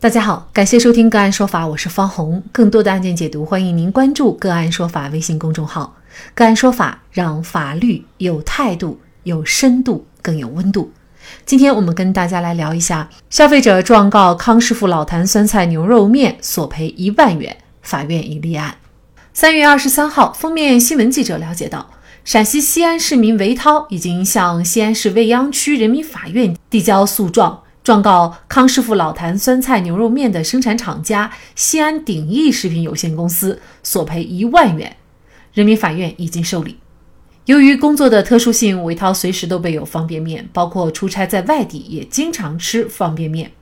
大家好，感谢收听个案说法，我是方红。更多的案件解读，欢迎您关注个案说法微信公众号。个案说法让法律有态度、有深度、更有温度。今天我们跟大家来聊一下，消费者状告康师傅老坛酸菜牛肉面索赔一万元，法院已立案。三月二十三号，封面新闻记者了解到，陕西西安市民韦涛已经向西安市未央区人民法院递交诉状。状告康师傅老坛酸菜牛肉面的生产厂家西安鼎益食品有限公司索赔一万元，人民法院已经受理。由于工作的特殊性，韦涛随时都备有方便面，包括出差在外地也经常吃方便面。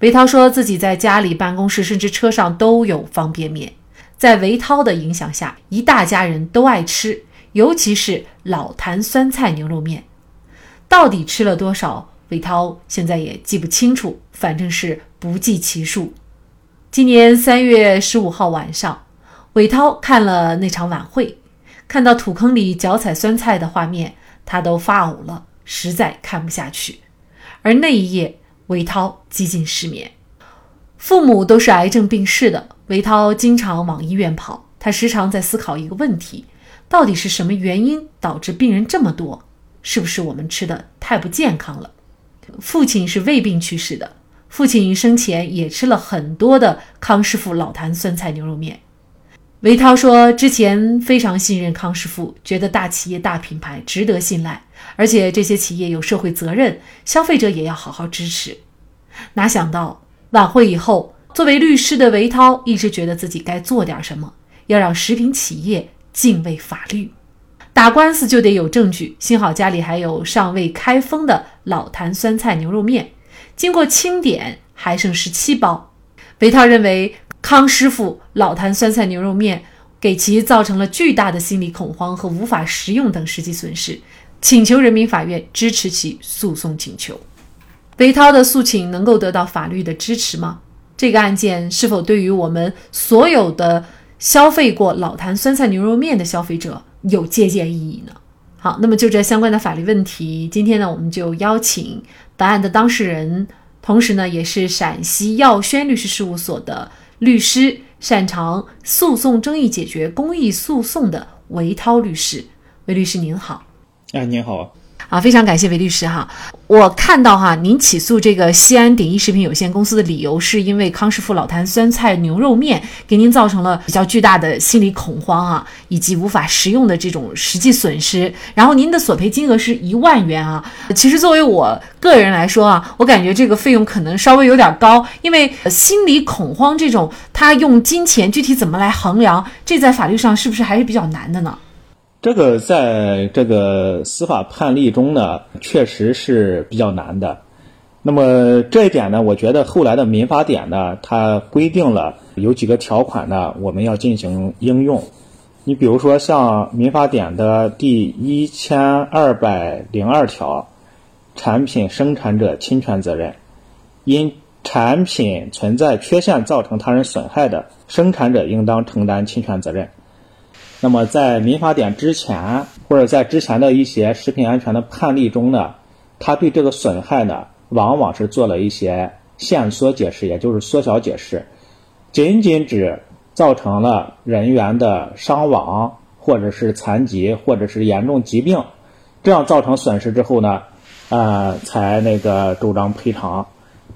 韦涛说自己在家里、办公室甚至车上都有方便面。在韦涛的影响下，一大家人都爱吃，尤其是老坛酸菜牛肉面。到底吃了多少？韦涛现在也记不清楚，反正是不计其数。今年三月十五号晚上，韦涛看了那场晚会，看到土坑里脚踩酸菜的画面，他都发呕了，实在看不下去。而那一夜，韦涛几近失眠。父母都是癌症病逝的，韦涛经常往医院跑。他时常在思考一个问题：到底是什么原因导致病人这么多？是不是我们吃的太不健康了？父亲是胃病去世的，父亲生前也吃了很多的康师傅老坛酸菜牛肉面。韦涛说，之前非常信任康师傅，觉得大企业、大品牌值得信赖，而且这些企业有社会责任，消费者也要好好支持。哪想到晚会以后，作为律师的韦涛一直觉得自己该做点什么，要让食品企业敬畏法律。打官司就得有证据，幸好家里还有尚未开封的老坛酸菜牛肉面，经过清点还剩十七包。韦涛认为康师傅老坛酸菜牛肉面给其造成了巨大的心理恐慌和无法食用等实际损失，请求人民法院支持其诉讼请求。韦涛的诉请能够得到法律的支持吗？这个案件是否对于我们所有的消费过老坛酸菜牛肉面的消费者？有借鉴意义呢。好，那么就这相关的法律问题，今天呢，我们就邀请本案的当事人，同时呢，也是陕西耀轩律师事务所的律师，擅长诉讼争议解决、公益诉讼的韦涛律师。韦律师您好。哎，您好。啊，非常感谢韦律师哈。我看到哈，您起诉这个西安鼎益食品有限公司的理由，是因为康师傅老坛酸菜牛肉面给您造成了比较巨大的心理恐慌啊，以及无法食用的这种实际损失。然后您的索赔金额是一万元啊。其实作为我个人来说啊，我感觉这个费用可能稍微有点高，因为心理恐慌这种，他用金钱具体怎么来衡量，这在法律上是不是还是比较难的呢？这个在这个司法判例中呢，确实是比较难的。那么这一点呢，我觉得后来的民法典呢，它规定了有几个条款呢，我们要进行应用。你比如说像民法典的第一千二百零二条，产品生产者侵权责任，因产品存在缺陷造成他人损害的，生产者应当承担侵权责任。那么，在民法典之前，或者在之前的一些食品安全的判例中呢，他对这个损害呢，往往是做了一些限缩解释，也就是缩小解释，仅仅指造成了人员的伤亡，或者是残疾，或者是严重疾病，这样造成损失之后呢，呃，才那个主张赔偿。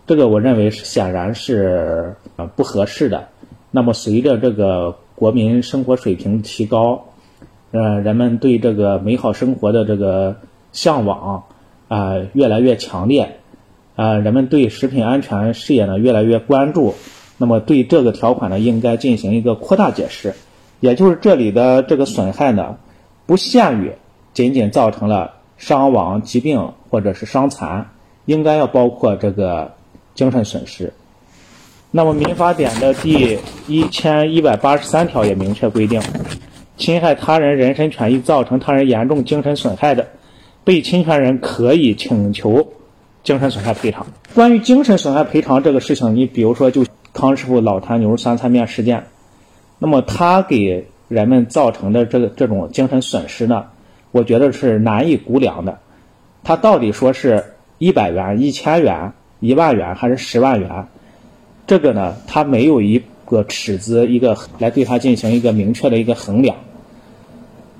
这个我认为是显然是呃不合适的。那么随着这个。国民生活水平提高，呃，人们对这个美好生活的这个向往啊越来越强烈，啊，人们对食品安全事业呢越来越关注。那么对这个条款呢，应该进行一个扩大解释，也就是这里的这个损害呢，不限于仅仅造成了伤亡、疾病或者是伤残，应该要包括这个精神损失。那么，民法典的第一千一百八十三条也明确规定，侵害他人人身权益，造成他人严重精神损害的，被侵权人可以请求精神损害赔偿。关于精神损害赔偿这个事情，你比如说，就康师傅老坛牛肉酸菜面事件，那么他给人们造成的这个这种精神损失呢，我觉得是难以估量的。他到底说是一百元、一千元、一万元还是十万元？这个呢，它没有一个尺子，一个来对它进行一个明确的一个衡量。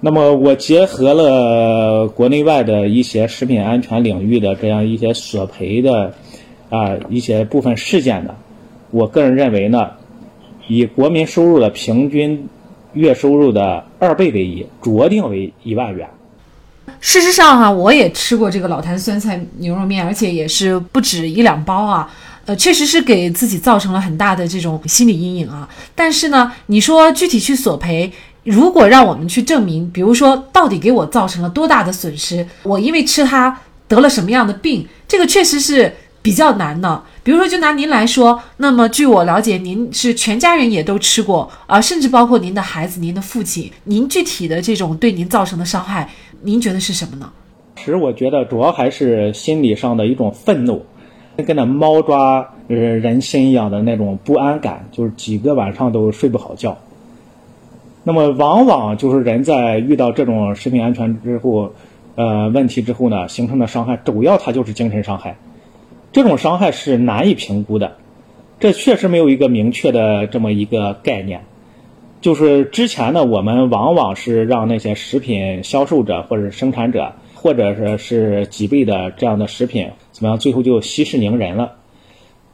那么，我结合了国内外的一些食品安全领域的这样一些索赔的啊一些部分事件呢，我个人认为呢，以国民收入的平均月收入的二倍为宜，酌定为一万元。事实上哈，我也吃过这个老坛酸菜牛肉面，而且也是不止一两包啊。呃，确实是给自己造成了很大的这种心理阴影啊。但是呢，你说具体去索赔。如果让我们去证明，比如说到底给我造成了多大的损失，我因为吃它得了什么样的病，这个确实是比较难的。比如说，就拿您来说，那么据我了解，您是全家人也都吃过啊，甚至包括您的孩子、您的父亲，您具体的这种对您造成的伤害，您觉得是什么呢？其实我觉得主要还是心理上的一种愤怒，跟那猫抓呃人心一样的那种不安感，就是几个晚上都睡不好觉。那么，往往就是人在遇到这种食品安全之后，呃，问题之后呢，形成的伤害，主要它就是精神伤害。这种伤害是难以评估的，这确实没有一个明确的这么一个概念。就是之前呢，我们往往是让那些食品销售者或者生产者，或者说是几倍的这样的食品，怎么样，最后就息事宁人了。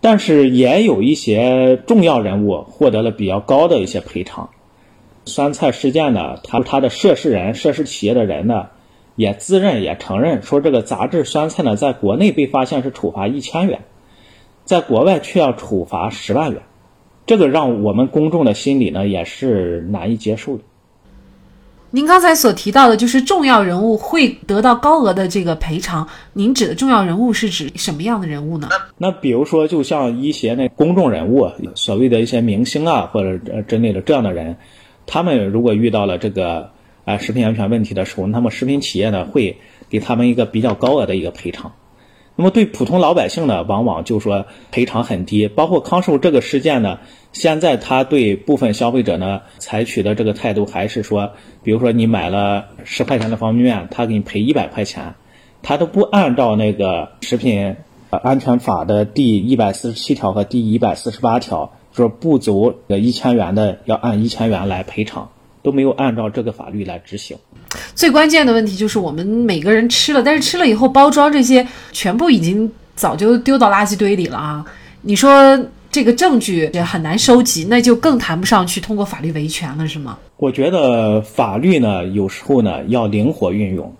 但是也有一些重要人物获得了比较高的一些赔偿。酸菜事件呢，他他的涉事人、涉事企业的人呢，也自认也承认说，这个杂质酸菜呢，在国内被发现是处罚一千元，在国外却要处罚十万元，这个让我们公众的心理呢，也是难以接受的。您刚才所提到的，就是重要人物会得到高额的这个赔偿，您指的重要人物是指什么样的人物呢？那比如说，就像一些那公众人物，所谓的一些明星啊，或者之类的这样的人。他们如果遇到了这个啊食品安全问题的时候，那么食品企业呢会给他们一个比较高额的一个赔偿。那么对普通老百姓呢，往往就说赔偿很低。包括康师傅这个事件呢，现在他对部分消费者呢采取的这个态度还是说，比如说你买了十块钱的方便面，他给你赔一百块钱，他都不按照那个食品安全法的第一百四十七条和第一百四十八条。说不足呃一千元的要按一千元来赔偿，都没有按照这个法律来执行。最关键的问题就是我们每个人吃了，但是吃了以后包装这些全部已经早就丢到垃圾堆里了啊！你说这个证据也很难收集，那就更谈不上去通过法律维权了，是吗？我觉得法律呢，有时候呢要灵活运用。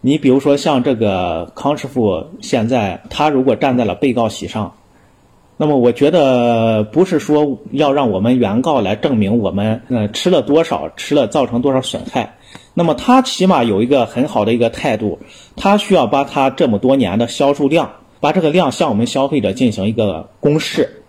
你比如说像这个康师傅，现在他如果站在了被告席上。那么我觉得不是说要让我们原告来证明我们呃吃了多少，吃了造成多少损害。那么他起码有一个很好的一个态度，他需要把他这么多年的销售量，把这个量向我们消费者进行一个公示，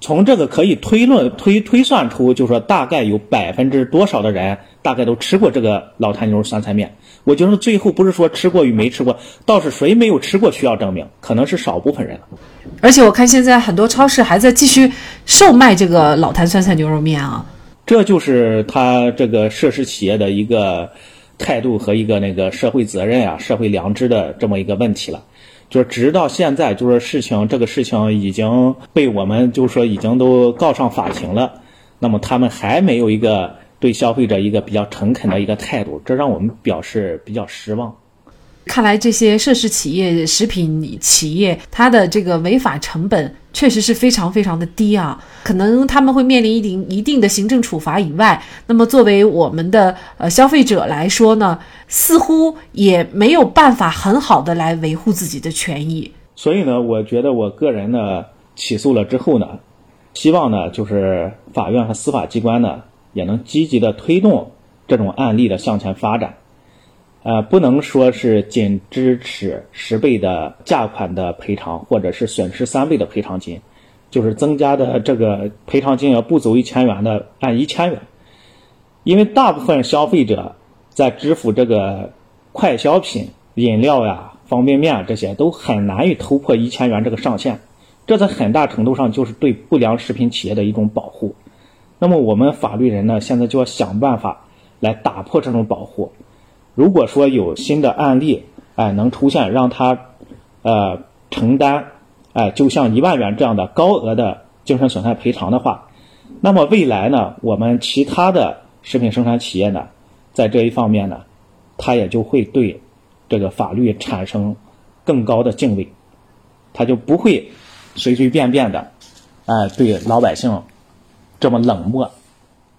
从这个可以推论推推算出，就是说大概有百分之多少的人大概都吃过这个老坛牛肉酸菜面。我觉得最后不是说吃过与没吃过，倒是谁没有吃过需要证明，可能是少部分人了。而且我看现在很多超市还在继续售卖这个老坛酸菜牛肉面啊，这就是他这个涉事企业的一个态度和一个那个社会责任啊、社会良知的这么一个问题了。就是直到现在，就是事情这个事情已经被我们就是说已经都告上法庭了，那么他们还没有一个。对消费者一个比较诚恳的一个态度，这让我们表示比较失望。看来这些涉事企业、食品企业，它的这个违法成本确实是非常非常的低啊。可能他们会面临一定一定的行政处罚以外，那么作为我们的呃消费者来说呢，似乎也没有办法很好的来维护自己的权益。所以呢，我觉得我个人呢起诉了之后呢，希望呢就是法院和司法机关呢。也能积极的推动这种案例的向前发展，呃，不能说是仅支持十倍的价款的赔偿，或者是损失三倍的赔偿金，就是增加的这个赔偿金额不足一千元的按一千元，因为大部分消费者在支付这个快消品、饮料呀、方便面这些都很难以突破一千元这个上限，这在很大程度上就是对不良食品企业的一种保护。那么我们法律人呢，现在就要想办法来打破这种保护。如果说有新的案例，哎，能出现让他呃承担，哎，就像一万元这样的高额的精神损害赔偿的话，那么未来呢，我们其他的食品生产企业呢，在这一方面呢，它也就会对这个法律产生更高的敬畏，他就不会随随便便的，哎，对老百姓这么冷漠，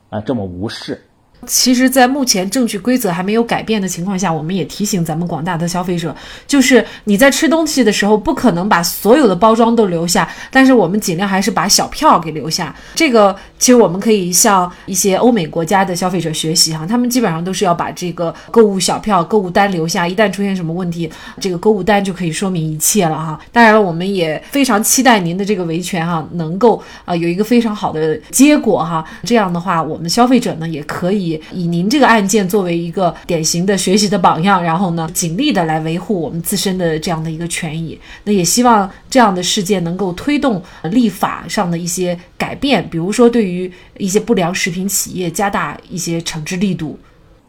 啊，这么无视。其实，在目前证据规则还没有改变的情况下，我们也提醒咱们广大的消费者，就是你在吃东西的时候，不可能把所有的包装都留下，但是我们尽量还是把小票给留下。这个其实我们可以向一些欧美国家的消费者学习哈，他们基本上都是要把这个购物小票、购物单留下，一旦出现什么问题，这个购物单就可以说明一切了哈。当然了，我们也非常期待您的这个维权哈，能够啊有一个非常好的结果哈。这样的话，我们消费者呢也可以以。您这个案件作为一个典型的学习的榜样，然后呢，尽力的来维护我们自身的这样的一个权益。那也希望这样的事件能够推动立法上的一些改变，比如说对于一些不良食品企业加大一些惩治力度。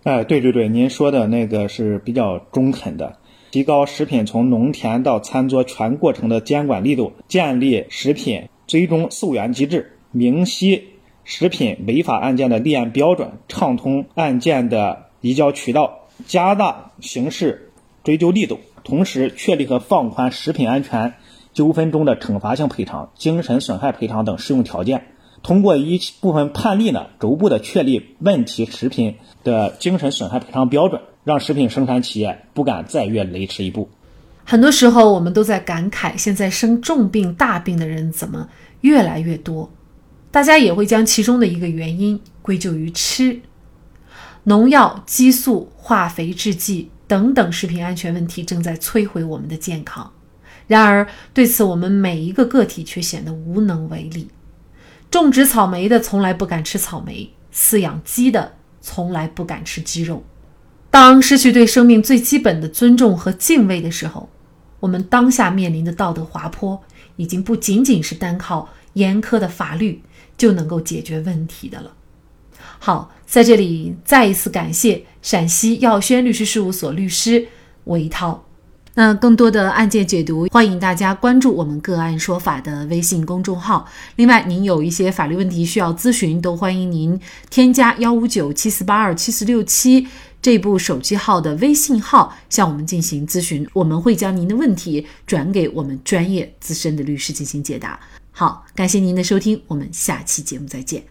哎，对对对，您说的那个是比较中肯的，提高食品从农田到餐桌全过程的监管力度，建立食品追踪溯源机制，明晰。食品违法案件的立案标准，畅通案件的移交渠道，加大刑事追究力度，同时确立和放宽食品安全纠纷中的惩罚性赔偿、精神损害赔偿等适用条件。通过一部分判例呢，逐步的确立问题食品的精神损害赔偿标准，让食品生产企业不敢再越雷池一步。很多时候，我们都在感慨，现在生重病、大病的人怎么越来越多？大家也会将其中的一个原因归咎于吃农药、激素、化肥、制剂等等食品安全问题正在摧毁我们的健康。然而，对此我们每一个个体却显得无能为力。种植草莓的从来不敢吃草莓，饲养鸡的从来不敢吃鸡肉。当失去对生命最基本的尊重和敬畏的时候，我们当下面临的道德滑坡已经不仅仅是单靠严苛的法律。就能够解决问题的了。好，在这里再一次感谢陕西耀轩律师事务所律师韦涛。那更多的案件解读，欢迎大家关注我们“个案说法”的微信公众号。另外，您有一些法律问题需要咨询，都欢迎您添加幺五九七四八二七四六七这部手机号的微信号向我们进行咨询，我们会将您的问题转给我们专业资深的律师进行解答。好，感谢您的收听，我们下期节目再见。